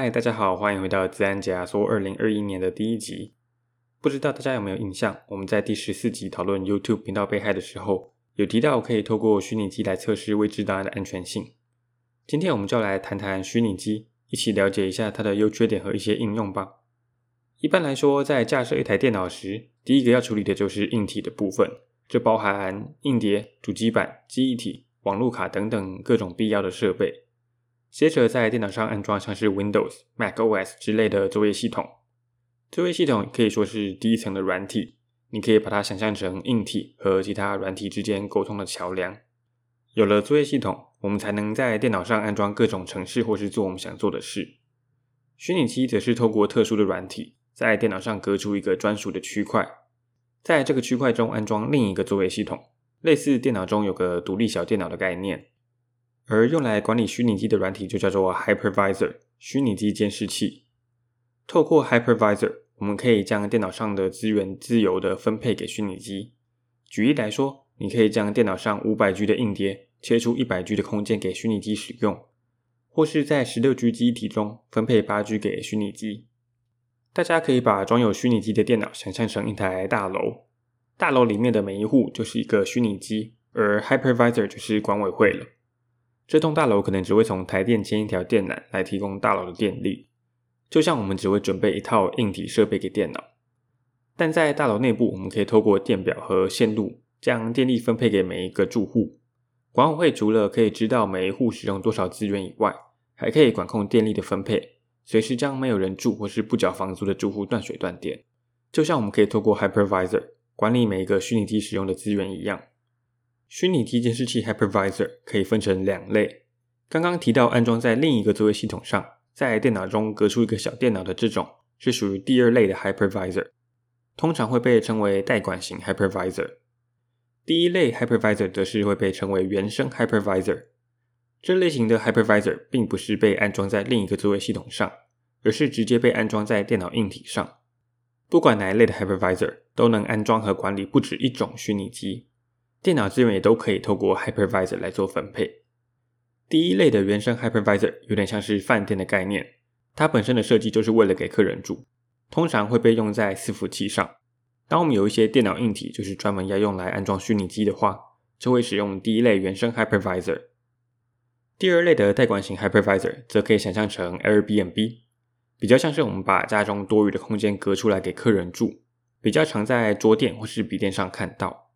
嗨，大家好，欢迎回到资安解压缩二零二一年的第一集。不知道大家有没有印象？我们在第十四集讨论 YouTube 频道被害的时候，有提到可以透过虚拟机来测试未知档案的安全性。今天我们就来谈谈虚拟机，一起了解一下它的优缺点和一些应用吧。一般来说，在架设一台电脑时，第一个要处理的就是硬体的部分，这包含硬碟、主机板、记忆体、网路卡等等各种必要的设备。接着在电脑上安装像是 Windows、macOS 之类的作业系统。作业系统可以说是第一层的软体，你可以把它想象成硬体和其他软体之间沟通的桥梁。有了作业系统，我们才能在电脑上安装各种程式或是做我们想做的事。虚拟机则是透过特殊的软体，在电脑上隔出一个专属的区块，在这个区块中安装另一个作业系统，类似电脑中有个独立小电脑的概念。而用来管理虚拟机的软体就叫做 Hypervisor，虚拟机监视器。透过 Hypervisor，我们可以将电脑上的资源自由地分配给虚拟机。举例来说，你可以将电脑上五百 G 的硬碟切出一百 G 的空间给虚拟机使用，或是在十六 G 机体中分配八 G 给虚拟机。大家可以把装有虚拟机的电脑想象成一台大楼，大楼里面的每一户就是一个虚拟机，而 Hypervisor 就是管委会了。这栋大楼可能只会从台电牵一条电缆来提供大楼的电力，就像我们只会准备一套硬体设备给电脑。但在大楼内部，我们可以透过电表和线路将电力分配给每一个住户。管委会除了可以知道每一户使用多少资源以外，还可以管控电力的分配，随时将没有人住或是不缴房租的住户断水断电。就像我们可以透过 Hypervisor 管理每一个虚拟机使用的资源一样。虚拟机监视器 Hypervisor 可以分成两类。刚刚提到安装在另一个作业系统上，在电脑中隔出一个小电脑的这种，是属于第二类的 Hypervisor，通常会被称为代管型 Hypervisor。第一类 Hypervisor 则是会被称为原生 Hypervisor。这类型的 Hypervisor 并不是被安装在另一个作业系统上，而是直接被安装在电脑硬体上。不管哪一类的 Hypervisor，都能安装和管理不止一种虚拟机。电脑资源也都可以透过 Hypervisor 来做分配。第一类的原生 Hypervisor 有点像是饭店的概念，它本身的设计就是为了给客人住，通常会被用在伺服器上。当我们有一些电脑硬体就是专门要用来安装虚拟机的话，就会使用第一类原生 Hypervisor。第二类的代管型 Hypervisor 则可以想象成 Airbnb，比较像是我们把家中多余的空间隔出来给客人住，比较常在桌垫或是笔电上看到。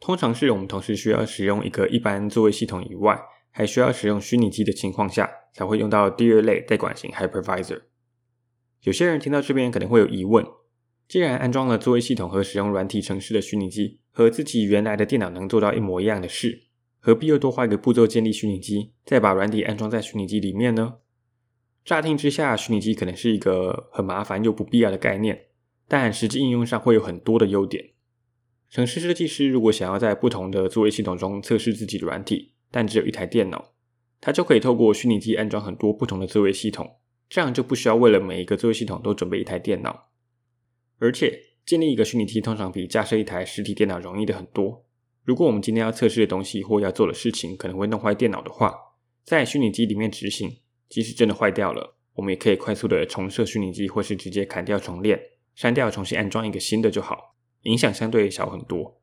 通常是我们同时需要使用一个一般作位系统以外，还需要使用虚拟机的情况下，才会用到第二类代管型 Hypervisor。有些人听到这边可能会有疑问：既然安装了作位系统和使用软体程式的虚拟机，和自己原来的电脑能做到一模一样的事，何必又多花一个步骤建立虚拟机，再把软体安装在虚拟机里面呢？乍听之下，虚拟机可能是一个很麻烦又不必要的概念，但实际应用上会有很多的优点。程式设计师如果想要在不同的作业系统中测试自己的软体，但只有一台电脑，他就可以透过虚拟机安装很多不同的作业系统，这样就不需要为了每一个作业系统都准备一台电脑。而且建立一个虚拟机通常比架设一台实体电脑容易的很多。如果我们今天要测试的东西或要做的事情可能会弄坏电脑的话，在虚拟机里面执行，即使真的坏掉了，我们也可以快速的重设虚拟机，或是直接砍掉重练，删掉重新安装一个新的就好。影响相对小很多。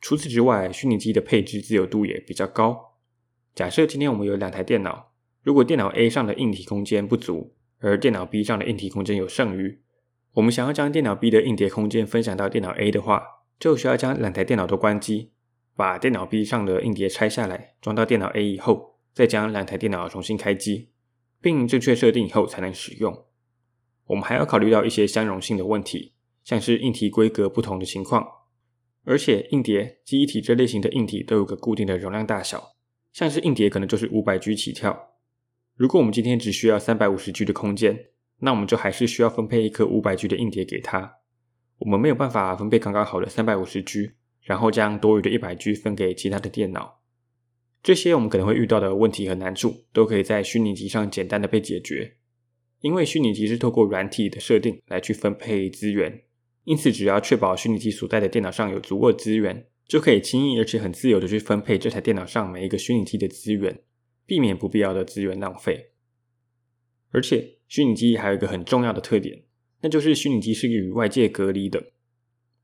除此之外，虚拟机的配置自由度也比较高。假设今天我们有两台电脑，如果电脑 A 上的硬体空间不足，而电脑 B 上的硬体空间有剩余，我们想要将电脑 B 的硬碟空间分享到电脑 A 的话，就需要将两台电脑都关机，把电脑 B 上的硬碟拆下来，装到电脑 A 以后，再将两台电脑重新开机，并正确设定以后才能使用。我们还要考虑到一些相容性的问题。像是硬体规格不同的情况，而且硬碟、记忆体这类型的硬体都有个固定的容量大小，像是硬碟可能就是五百 G 起跳。如果我们今天只需要三百五十 G 的空间，那我们就还是需要分配一颗五百 G 的硬碟给它。我们没有办法分配刚刚好的三百五十 G，然后将多余的一百 G 分给其他的电脑。这些我们可能会遇到的问题和难处，都可以在虚拟机上简单的被解决，因为虚拟机是透过软体的设定来去分配资源。因此，只要确保虚拟机所在的电脑上有足够的资源，就可以轻易而且很自由的去分配这台电脑上每一个虚拟机的资源，避免不必要的资源浪费。而且虚拟机还有一个很重要的特点，那就是虚拟机是与外界隔离的。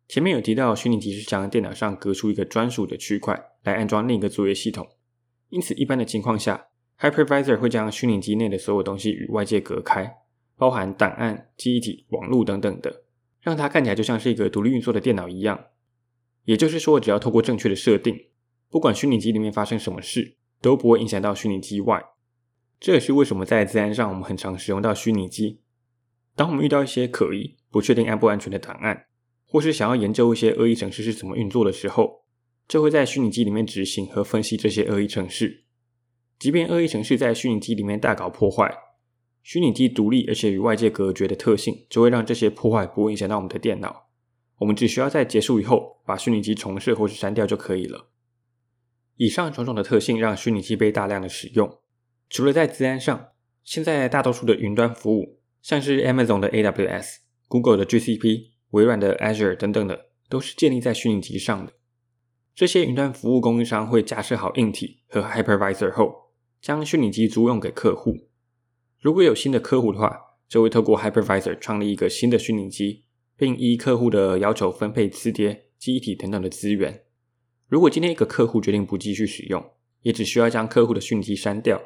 前面有提到，虚拟机是将电脑上隔出一个专属的区块来安装另一个作业系统，因此一般的情况下，Hypervisor 会将虚拟机内的所有东西与外界隔开，包含档案、记忆体、网络等等的，让它看起来就像是一个独立运作的电脑一样。也就是说，只要透过正确的设定，不管虚拟机里面发生什么事，都不会影响到虚拟机外。这也是为什么在自然上我们很常使用到虚拟机。当我们遇到一些可疑、不确定安不安全的档案，或是想要研究一些恶意程式是怎么运作的时候，就会在虚拟机里面执行和分析这些恶意程式。即便恶意程式在虚拟机里面大搞破坏，虚拟机独立而且与外界隔绝的特性，就会让这些破坏不会影响到我们的电脑。我们只需要在结束以后把虚拟机重设或是删掉就可以了。以上种种的特性让虚拟机被大量的使用。除了在资安上，现在大多数的云端服务，像是 Amazon 的 AWS、Google 的 GCP。微软的 Azure 等等的，都是建立在虚拟机上的。这些云端服务供应商会架设好硬体和 Hypervisor 后，将虚拟机租用给客户。如果有新的客户的话，就会透过 Hypervisor 创立一个新的虚拟机，并依客户的要求分配磁碟、记忆体等等的资源。如果今天一个客户决定不继续使用，也只需要将客户的虚拟机删掉，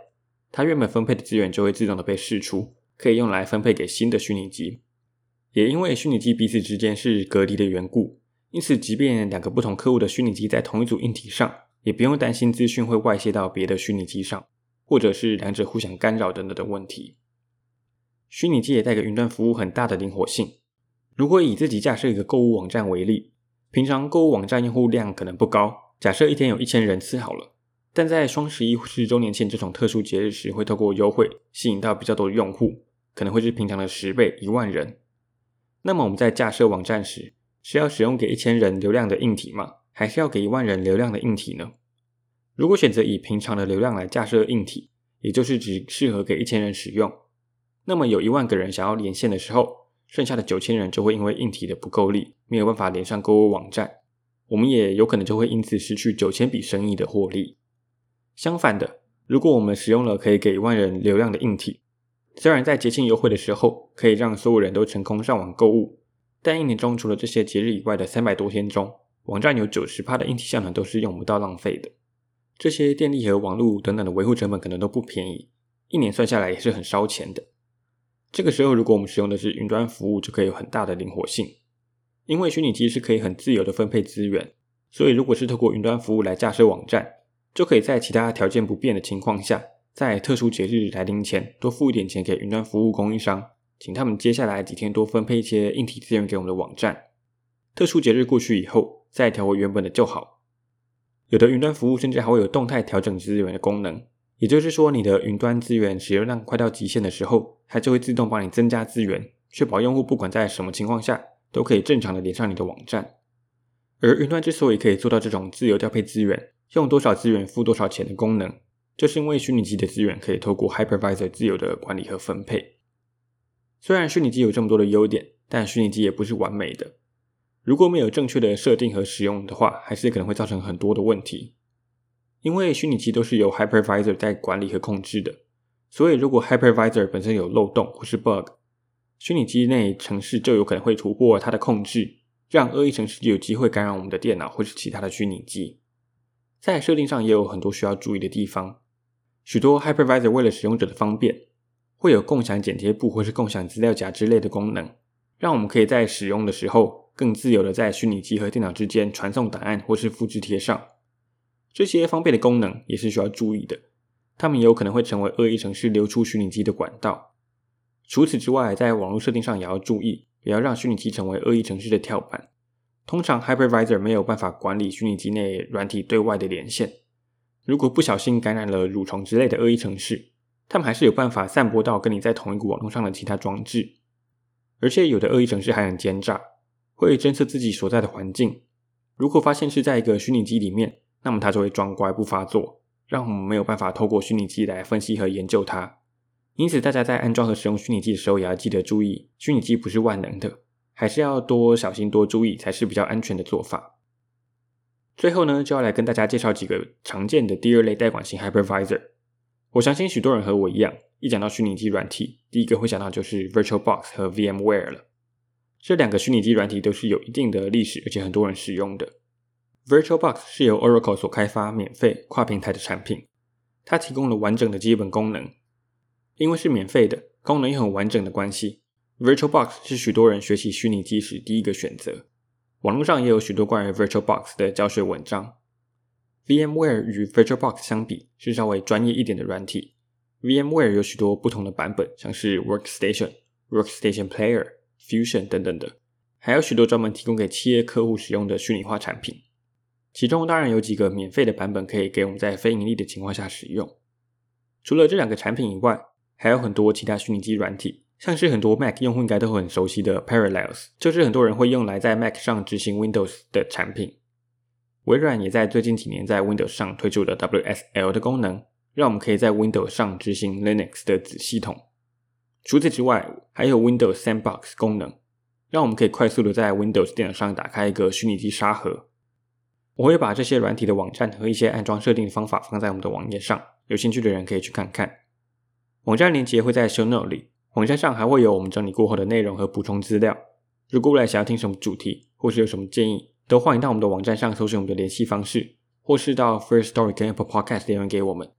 他原本分配的资源就会自动的被释出，可以用来分配给新的虚拟机。也因为虚拟机彼此之间是隔离的缘故，因此即便两个不同客户的虚拟机在同一组硬体上，也不用担心资讯会外泄到别的虚拟机上，或者是两者互相干扰等等的问题。虚拟机也带给云端服务很大的灵活性。如果以自己架设一个购物网站为例，平常购物网站用户量可能不高，假设一天有一千人次好了，但在双十一或是周年庆这种特殊节日时，会透过优惠吸引到比较多的用户，可能会是平常的十倍、一万人。那么我们在架设网站时，是要使用给一千人流量的硬体吗？还是要给一万人流量的硬体呢？如果选择以平常的流量来架设硬体，也就是只适合给一千人使用，那么有一万个人想要连线的时候，剩下的九千人就会因为硬体的不够力，没有办法连上购物网站，我们也有可能就会因此失去九千笔生意的获利。相反的，如果我们使用了可以给一万人流量的硬体，虽然在节庆优惠的时候可以让所有人都成功上网购物，但一年中除了这些节日以外的三百多天中，网站有九十趴的硬体效能都是用不到浪费的。这些电力和网络等等的维护成本可能都不便宜，一年算下来也是很烧钱的。这个时候，如果我们使用的是云端服务，就可以有很大的灵活性，因为虚拟机是可以很自由的分配资源，所以如果是透过云端服务来架设网站，就可以在其他条件不变的情况下。在特殊节日来临前，多付一点钱给云端服务供应商，请他们接下来几天多分配一些硬体资源给我们的网站。特殊节日过去以后，再调回原本的就好。有的云端服务甚至还会有动态调整资源的功能，也就是说，你的云端资源使用量快到极限的时候，它就会自动帮你增加资源，确保用户不管在什么情况下都可以正常的连上你的网站。而云端之所以可以做到这种自由调配资源，用多少资源付多少钱的功能。就是因为虚拟机的资源可以透过 Hypervisor 自由的管理和分配。虽然虚拟机有这么多的优点，但虚拟机也不是完美的。如果没有正确的设定和使用的话，还是可能会造成很多的问题。因为虚拟机都是由 Hypervisor 在管理和控制的，所以如果 Hypervisor 本身有漏洞或是 bug，虚拟机内程式就有可能会突破它的控制，让恶意程式有机会感染我们的电脑或是其他的虚拟机。在设定上也有很多需要注意的地方。许多 Hypervisor 为了使用者的方便，会有共享剪贴簿或是共享资料夹之类的功能，让我们可以在使用的时候更自由的在虚拟机和电脑之间传送档案或是复制贴上。这些方便的功能也是需要注意的，它们也有可能会成为恶意程式流出虚拟机的管道。除此之外，在网络设定上也要注意，不要让虚拟机成为恶意程式的跳板。通常 Hypervisor 没有办法管理虚拟机内软体对外的连线。如果不小心感染了蠕虫之类的恶意程式，他们还是有办法散播到跟你在同一个网络上的其他装置。而且有的恶意程式还很奸诈，会侦测自己所在的环境。如果发现是在一个虚拟机里面，那么它就会装乖不发作，让我们没有办法透过虚拟机来分析和研究它。因此，大家在安装和使用虚拟机的时候，也要记得注意，虚拟机不是万能的，还是要多小心多注意，才是比较安全的做法。最后呢，就要来跟大家介绍几个常见的第二类代管型 Hypervisor。我相信许多人和我一样，一讲到虚拟机软体，第一个会想到就是 VirtualBox 和 VMware 了。这两个虚拟机软体都是有一定的历史，而且很多人使用的。VirtualBox 是由 Oracle 所开发、免费跨平台的产品，它提供了完整的基本功能。因为是免费的，功能又很完整的关系，VirtualBox 是许多人学习虚拟机时第一个选择。网络上也有许多关于 VirtualBox 的教学文章。VMware 与 VirtualBox 相比是稍微专业一点的软体。VMware 有许多不同的版本，像是 Workstation、Workstation Player、Fusion 等等的，还有许多专门提供给企业客户使用的虚拟化产品。其中当然有几个免费的版本可以给我们在非盈利的情况下使用。除了这两个产品以外，还有很多其他虚拟机软体，像是很多 Mac 用户应该都很熟悉的 Parallels，就是很多人会用来在 Mac 上执行 Windows 的产品。微软也在最近几年在 Windows 上推出了 WSL 的功能，让我们可以在 Windows 上执行 Linux 的子系统。除此之外，还有 Windows Sandbox 功能，让我们可以快速的在 Windows 电脑上打开一个虚拟机沙盒。我会把这些软体的网站和一些安装设定的方法放在我们的网页上，有兴趣的人可以去看看。网站链接会在 Show Note 里，网站上还会有我们整理过后的内容和补充资料。如果未来想要听什么主题，或是有什么建议，都欢迎到我们的网站上搜寻我们的联系方式，或是到 First Story 跟 Apple Podcast 留言给我们。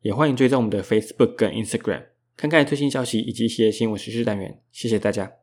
也欢迎追踪我们的 Facebook 跟 Instagram，看看最新消息以及一些新闻时事单元。谢谢大家。